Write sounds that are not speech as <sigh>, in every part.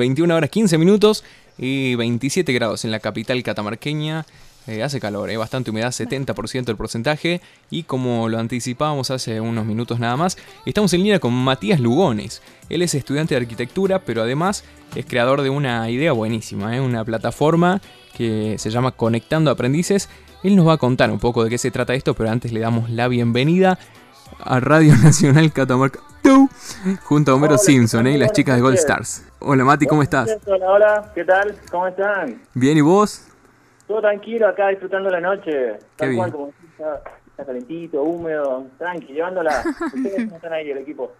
21 horas 15 minutos y 27 grados en la capital catamarqueña. Eh, hace calor, eh, bastante humedad, 70% el porcentaje. Y como lo anticipábamos hace unos minutos nada más, estamos en línea con Matías Lugones. Él es estudiante de arquitectura, pero además es creador de una idea buenísima, eh, una plataforma que se llama Conectando Aprendices. Él nos va a contar un poco de qué se trata esto, pero antes le damos la bienvenida a Radio <laughs> Nacional Catamarca junto a Homero Simpson y las chicas de Gold Stars. Hola Mati, ¿cómo estás? Hola, hola, ¿qué tal? ¿Cómo están? Bien, ¿y vos? Todo tranquilo acá disfrutando la noche. Qué bien. cual, como está, calentito, húmedo, tranqui, llevándola. <laughs> Ustedes no están ahí, el equipo.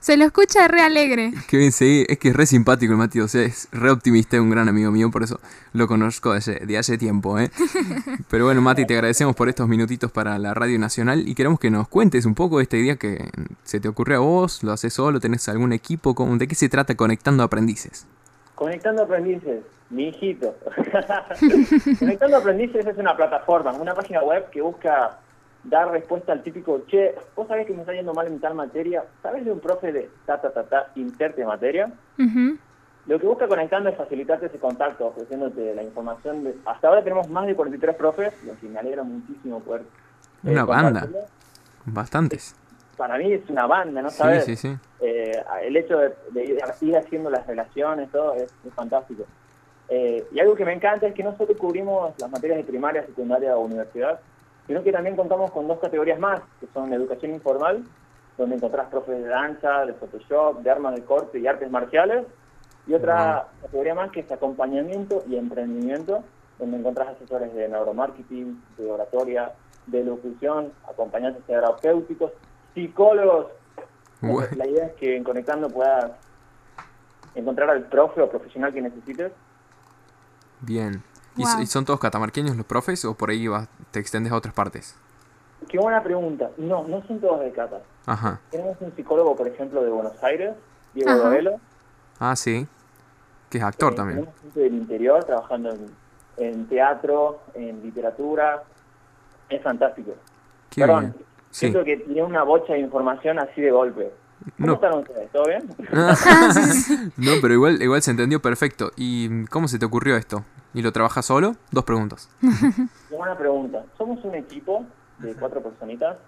Se lo escucha re alegre. Qué bien, sí, es que es re simpático el Mati, o sea, es re optimista, es un gran amigo mío, por eso lo conozco desde, de hace tiempo, ¿eh? <laughs> Pero bueno, Mati, te agradecemos por estos minutitos para la Radio Nacional y queremos que nos cuentes un poco de esta idea que se te ocurrió a vos, lo haces solo, tenés algún equipo, ¿cómo- ¿de qué se trata Conectando Aprendices? Conectando Aprendices, mi hijito. <laughs> Conectando Aprendices es una plataforma, una página web que busca dar respuesta al típico, che, vos sabés que me está yendo mal en tal materia, ¿sabés de un profe de ta, ta, ta, ta, interte materia? Lo que busca Conectando es facilitarte ese contacto, ofreciéndote la información. De... Hasta ahora tenemos más de 43 profes, lo que me alegra muchísimo poder... eh, Una banda. Bastantes. Para mí es una banda, ¿no Sí, sabes? sí, sí. Eh, el hecho de, de ir- ir haciendo las relaciones, todo, es, es fantástico. Eh, y algo que me encanta es que no solo cubrimos las materias de primaria, secundaria o universidad, sino que también contamos con dos categorías más, que son educación informal, donde encontrás profes de danza, de Photoshop, de armas de corte y artes marciales, y otra categoría más que es acompañamiento y emprendimiento, donde encontrás asesores de neuromarketing, de oratoria, de locución, acompañantes terapéuticos, psicólogos. Bueno. La idea es que en Conectando puedas encontrar al profe o profesional que necesites. Bien. ¿Y, Wow. y son todos catamarqueños los profes o por ahí vas, te extendes a otras partes? Qué buena pregunta. No, no son todos de Cata. Ajá. Tenemos un psicólogo, por ejemplo, de Buenos Aires, Diego Ajá. Ah, sí. Que es actor Eh, también. Tenemos gente del interior trabajando en, en teatro, en literatura. Es fantástico. Qué Perdón, bien. Sí. siento que tiene una bocha de información así de golpe. ¿Cómo No. están ustedes? ¿Todo bien? <laughs> no, pero igual, igual se entendió perfecto. ¿Y cómo se te ocurrió esto? ¿Y lo trabajas solo? Dos preguntas. <laughs> Buena pregunta. Somos un equipo de cuatro personitas.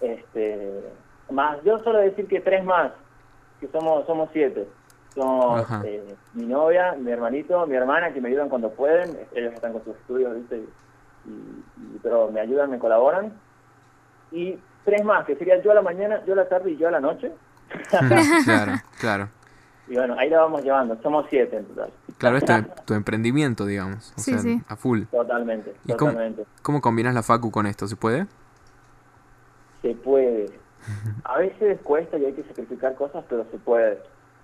Este, más, yo solo decir que tres más, que somos somos siete. Somos eh, mi novia, mi hermanito, mi hermana, que me ayudan cuando pueden. Ellos están con sus estudios, ¿viste? Y, y- pero me ayudan, me colaboran. Y tres más, que sería yo a la mañana, yo a la tarde y yo a la noche. claro, <laughs> claro. Y bueno, ahí la vamos llevando. Somos siete en total. Claro, es tu, emprendimiento, digamos. O Sí, sea, sí. a full. Totalmente, ¿Y cómo, totalmente. cómo combinas la facu con esto? ¿Se puede? Se puede. A veces cuesta y hay que sacrificar cosas, pero se puede.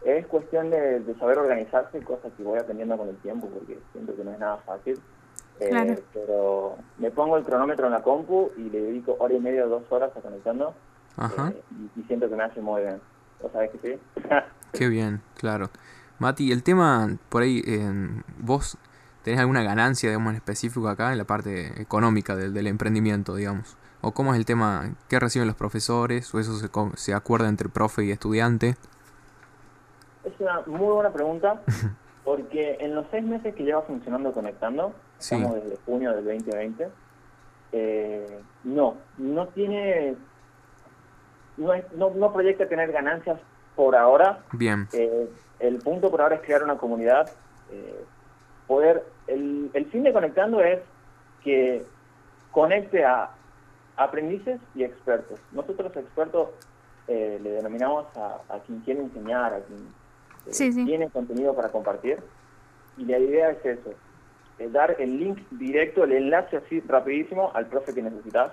Es cuestión de, de saber organizarse, cosas que voy aprendiendo con el tiempo, porque siento que no es nada fácil. Eh. Pero me pongo el cronómetro en la compu y le dedico hora y media, dos horas a conectando. Ajá. eh, y, y siento que me hace muy bien. ¿Vos sabés que sí? <laughs> Qué bien, claro. Mati, el tema, por ahí, eh, vos tenés alguna ganancia, digamos, en específico acá en la parte económica del, del emprendimiento, digamos. ¿O cómo es el tema? ¿Qué reciben los profesores? ¿O eso se, se acuerda entre profe y estudiante? Es una muy buena pregunta, <laughs> porque en los seis meses que lleva funcionando Conectando, Sí. estamos desde junio del 2020, eh, no, no tiene, no, es- no, no proyecta tener ganancias por ahora. Bien, Eh, el punto por ahora es crear una comunidad, eh, poder, el, el fin de Conectando es que conecte a aprendices y expertos. Nosotros expertos eh, le denominamos a, a quien quiere enseñar, a quien Sí, sí. tiene contenido para compartir. Y la idea es eso, eh, dar el link directo, el enlace así rapidísimo al profe que necesitas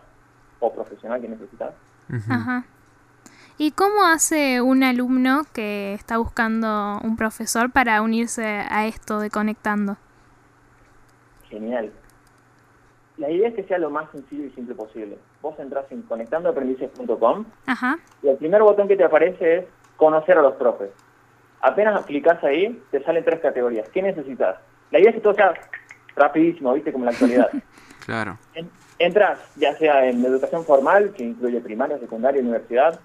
o profesional que necesitas. Ajá. ¿Y cómo hace un alumno que está buscando un profesor para unirse a esto de conectando? Genial. La idea es que sea lo más sencillo y simple posible. Vos entras en conectandoaprendices.com Ajá. y el primer botón que te aparece es conocer a los profes. Apenas clicas ahí, te salen tres categorías. ¿Qué necesitas? La idea es que todo sea rapidísimo, ¿viste? Como en la actualidad. <laughs> Claro. En- Entras ya sea en educación formal, que incluye primaria, secundaria, universidad,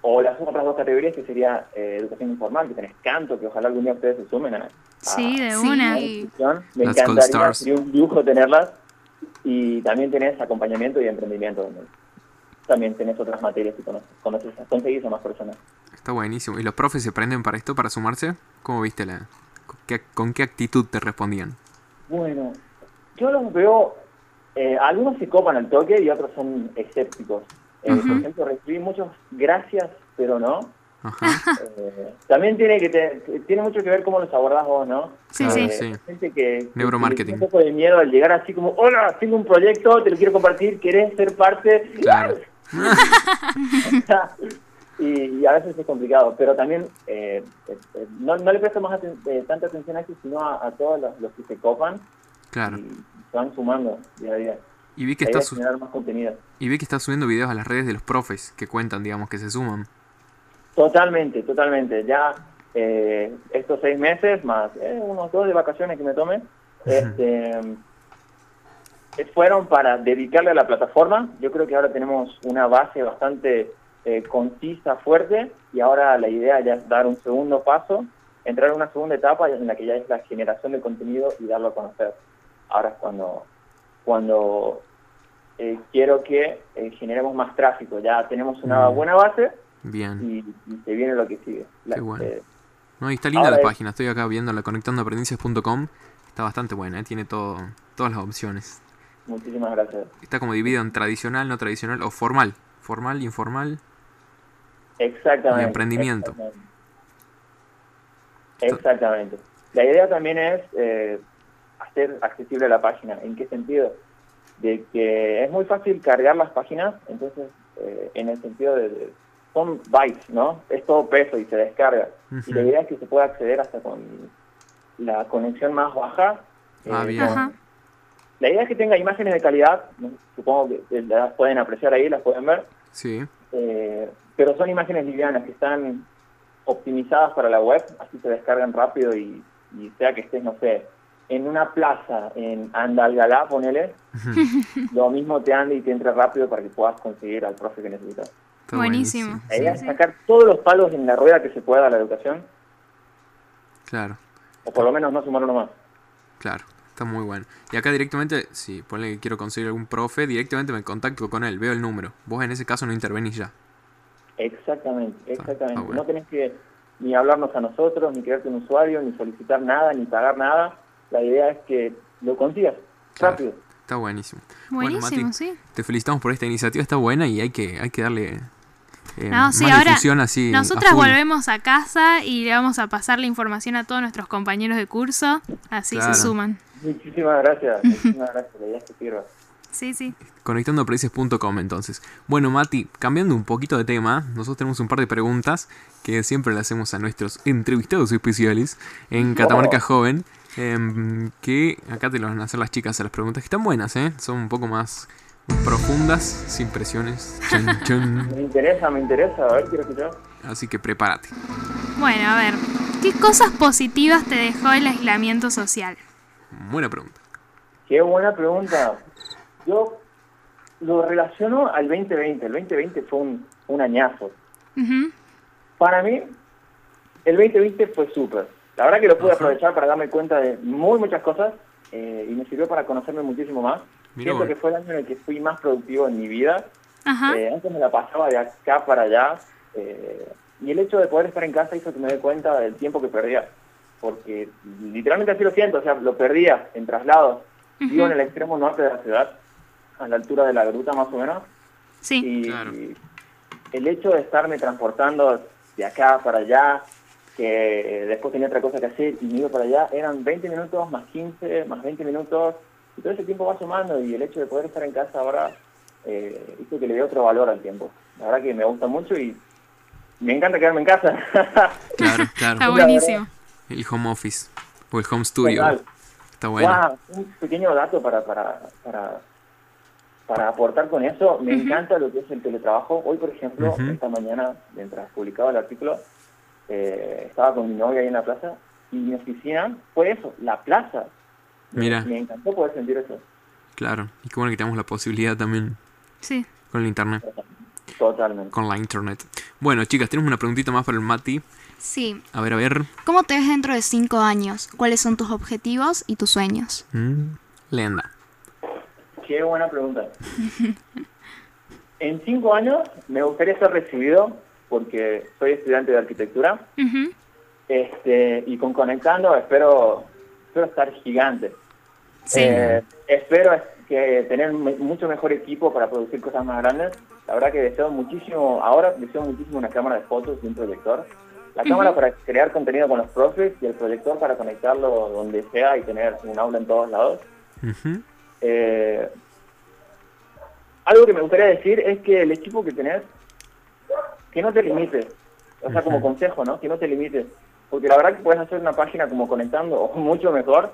o las otras dos categorías que sería eh, educación informal, que tenés canto, que ojalá algún día ustedes se sumen a, a- Sí, de una. a la institución. Me encantaría, sería un lujo tenerlas. Y también tenés acompañamiento y emprendimiento. también tenés otras materias que conoces, conoces conseguís a más personas. Está buenísimo. ¿Y los profes se prenden para esto, para sumarse? ¿Cómo viste la... con qué, con qué actitud te respondían? Bueno, yo los veo, eh, algunos se copan al toque y otros son escépticos. Eh, Por ejemplo, recibí muchos gracias, pero no. Ajá. Eh, también tiene que te- tiene mucho que ver cómo los abordás vos, ¿no? Sí, sí. Sí. Gente que, que Neuromarketing. tiene un poco de miedo al llegar así como, hola, tengo un proyecto, te lo quiero compartir, ¿querés ser parte? Claro. <laughs> y, a veces es complicado, pero también eh, eh, no, no le presto más aten- eh, tanta atención a eso, sino a, a todos los, los que se copan Claro. y se van sumando día a día. Y vi que La idea estás es su- generar más contenido. y vi que estás subiendo videos a las redes de los profes que cuentan, digamos, que se suman. Totalmente, totalmente. Ya eh, estos seis meses, más eh, unos dos de vacaciones que me tomé, este, eh, fueron para dedicarle a la plataforma. Yo creo que ahora tenemos una base bastante eh, concisa, fuerte, y ahora la idea ya es dar un segundo paso, entrar en una segunda etapa en la que ya es la generación de contenido y darlo a conocer. Ahora es cuando, cuando eh, quiero que eh, generemos más tráfico. Ya tenemos una Mm. buena base Bien. y, y se viene lo que sigue. La- Qué bueno. eh, No, y está linda la es- página. Estoy acá viéndola, conectandoaprendices.com. Está bastante buena, ¿eh? tiene todo, todas las opciones. muchísimas gracias. Está como dividido en tradicional, no tradicional o formal. Formal, informal. Exactamente. Y emprendimiento. Exactamente. Exactamente. La idea también es eh, hacer accesible la página. ¿En qué sentido? De que es muy fácil cargar las páginas, entonces, eh, en el sentido de, de- son bytes, ¿no? Es todo peso y se descarga. Y la idea es que se pueda acceder hasta con la conexión más baja. Ah, eh, bien. con- Ajá. La idea es que tenga imágenes de calidad, ¿no? supongo que las pueden apreciar ahí, las pueden ver, Sí. eh, pero son imágenes livianas que están optimizadas para la web, así se descargan rápido y, y sea que estés, no sé, en una plaza en Andalgalá, ponele, lo mismo te ande y te entre rápido para que puedas conseguir al profe que necesitas. Está Buenísimo. La idea Sí, es sacar todos los palos en la rueda que se pueda a la educación, Claro, o por lo menos no sumar uno más. claro. Está muy bueno. Y acá directamente, si ponle que quiero conseguir algún profe, directamente me contacto con él, veo el número. Vos en ese caso no intervenís ya. Exactamente, exactamente. está bueno. No tenés que ni hablarnos a nosotros, ni crearte un usuario, ni solicitar nada, ni pagar nada. La idea es que lo consigas Claro. rápido. Está buenísimo. Buenísimo, bueno, Mati, sí. te felicitamos por esta iniciativa, está buena y hay que, hay que darle eh, No, sí, ahora así. nosotras volvemos a casa y le vamos a pasar la información a todos nuestros compañeros de curso, así Claro. se suman. Muchísimas gracias, muchísimas gracias. La idea es que sirva. Sí, sí. Conectandoprecios.com entonces. Bueno, Mati, cambiando un poquito de tema, nosotros tenemos un par de preguntas que siempre le hacemos a nuestros entrevistados especiales en Catamarca Joven. em, que acá te lo van a hacer las chicas a las preguntas que están buenas, ¿eh? Son un poco más profundas, sin presiones. <laughs> Me interesa, me interesa. A ver, quiero escuchar. Así que prepárate. Bueno, a ver, ¿qué cosas positivas te dejó el aislamiento social? Buena pregunta. Qué buena pregunta. Yo lo relaciono al 2020. El 2020 fue un, un añazo. Para mí, el 2020 fue súper. La verdad que lo pude aprovechar para darme cuenta de muy muchas cosas eh, y me sirvió para conocerme muchísimo más. Siento que fue el año en el que fui más productivo en mi vida. Eh, antes me la pasaba de acá para allá eh, y el hecho de poder estar en casa hizo que me dé cuenta del tiempo que perdía. Porque literalmente así lo siento, o sea, lo perdía en traslados. Vivo en el extremo norte de la ciudad, a la altura de la gruta más o menos. Sí. Y Claro. el hecho de estarme transportando de acá para allá, que después tenía otra cosa que hacer y me iba para allá, eran 20 minutos más 15, más 20 minutos, y todo ese tiempo va sumando y el hecho de poder estar en casa ahora eh, hizo que le dé otro valor al tiempo. La verdad que me gusta mucho y me encanta quedarme en casa. <laughs> Claro, Está claro. buenísimo. El home office o el home studio. Total. Está bueno. Guau, un pequeño dato para, para, para, para aportar con eso. Me encanta lo que es el teletrabajo. Hoy, por ejemplo, esta mañana, mientras publicaba el artículo, eh, estaba con mi novia ahí en la plaza y mi oficina fue eso, la plaza. Mira. Me, encantó poder sentir eso. Claro. Y qué bueno que tenemos la posibilidad también Sí. con el internet. Totalmente. Con la internet. Bueno, chicas, tenemos una preguntita más para el Mati. Sí. A ver, a ver. ¿Cómo te ves dentro de cinco años? ¿Cuáles son tus objetivos y tus sueños? Mm, Lenda. Qué buena pregunta. En cinco años me gustaría ser recibido porque soy estudiante de arquitectura Ujú. este, y con Conectando espero, espero estar gigante. Sí. Eh, espero es- que tener mucho mejor equipo para producir cosas más grandes. La verdad que deseo muchísimo, ahora deseo muchísimo una cámara de fotos y un proyector. La cámara para crear contenido con los profes y el proyector para conectarlo donde sea y tener un aula en todos lados. Ujú. Eh, algo que me gustaría decir es que el equipo que tenés, que no te limites. O sea, como consejo, ¿no? Que no te limites. Porque la verdad que puedes hacer una página como conectando, o mucho mejor,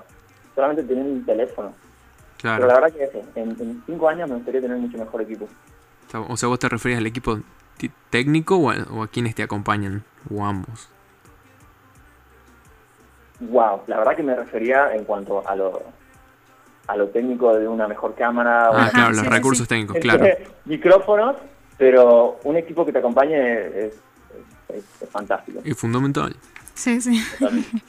solamente teniendo un teléfono. Pero la Claro. verdad que eso, en, en cinco años me gustaría tener mucho mejor equipo. O sea, vos te referís al equipo técnico o a, o a quienes te acompañan, o ambos. Wow, la verdad que me refería en cuanto a lo, a lo técnico de una mejor cámara, Ah, una- claro, los sí, recursos sí. técnicos, claro. micrófonos, pero un equipo que te acompañe es, es- es- es fantástico. Es fundamental. Sí, sí. Totalmente.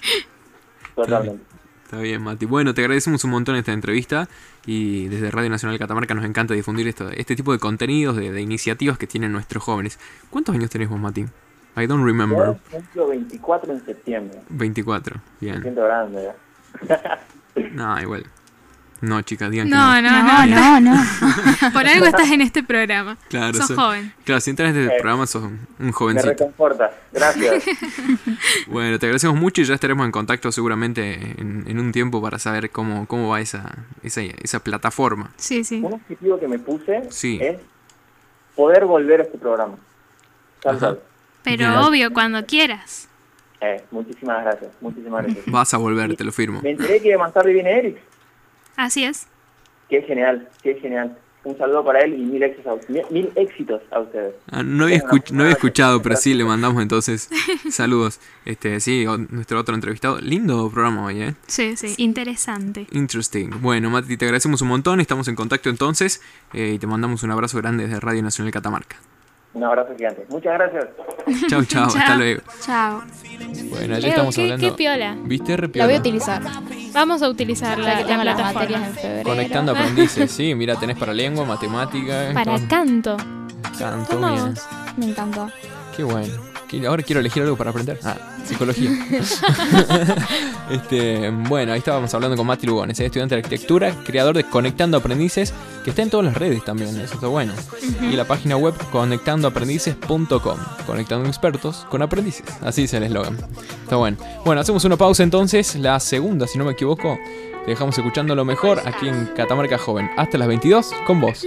Totalmente. Está bien, Mati. Bueno, te agradecemos un montón esta entrevista y desde Radio Nacional Catamarca nos encanta difundir esto, este tipo de contenidos, de, de iniciativas que tienen nuestros jóvenes. ¿Cuántos años tenés vos, Mati? I don't remember. Yo cumplo 24 en septiembre. 24. Me Bien. siento grande <laughs> ya. No, igual. No, chicas, digan que No, no, No, no. no, no. Por algo estás en este programa. Claro, Sos sos- joven. Claro, si entras en este Eh, programa sos un Me jovencito. reconforta. Gracias. <laughs> Bueno, te agradecemos mucho y ya estaremos en contacto seguramente en, en un tiempo para saber cómo, cómo va esa, esa, esa plataforma. Sí, sí. Un objetivo que me puse Sí. es poder volver a este programa. Ajá. Pero Bien. obvio, cuando quieras. Eh, muchísimas gracias. Muchísimas gracias. Vas a volver, te lo firmo. Me enteré que más tarde viene Eric. Así es. Qué genial, qué genial. Un saludo para él y mil éxitos a, mil, mil éxitos a ustedes. Ah, no, había escuch- no había escuchado, pero sí le mandamos entonces <laughs> saludos. Este, sí, o- nuestro otro entrevistado. Lindo programa hoy, ¿eh? Sí, sí. Interesante. Interesting. Bueno, Mati, te agradecemos un montón. Estamos en contacto entonces eh, y te mandamos un abrazo grande desde Radio Nacional Catamarca. Un abrazo gigante. Muchas gracias. Chau, chau, <laughs> hasta luego. Chao. Bueno, Leo, estamos qué, hablando. qué piola. ¿Viste? Re La piola. voy a utilizar. Vamos a utilizar Ya la, que la tengo las plataforma. materias en febrero. Conectando aprendices, sí, mira, tenés para lengua, matemática, Para con- canto. canto, mira. Me encantó. Qué bueno. Ahora quiero elegir algo para aprender. Ah, psicología. <laughs> este, bueno, ahí estábamos hablando con Mati Lugones, es estudiante de arquitectura, creador de Conectando Aprendices, que está en todas las redes también, eso está bueno. Y la página web conectandoaprendices.com, conectando expertos con aprendices. Así es el eslogan. Está bueno. Bueno, hacemos una pausa entonces, la segunda, si no me equivoco. Te dejamos escuchando lo mejor aquí en Catamarca Joven. Hasta las 22 con vos.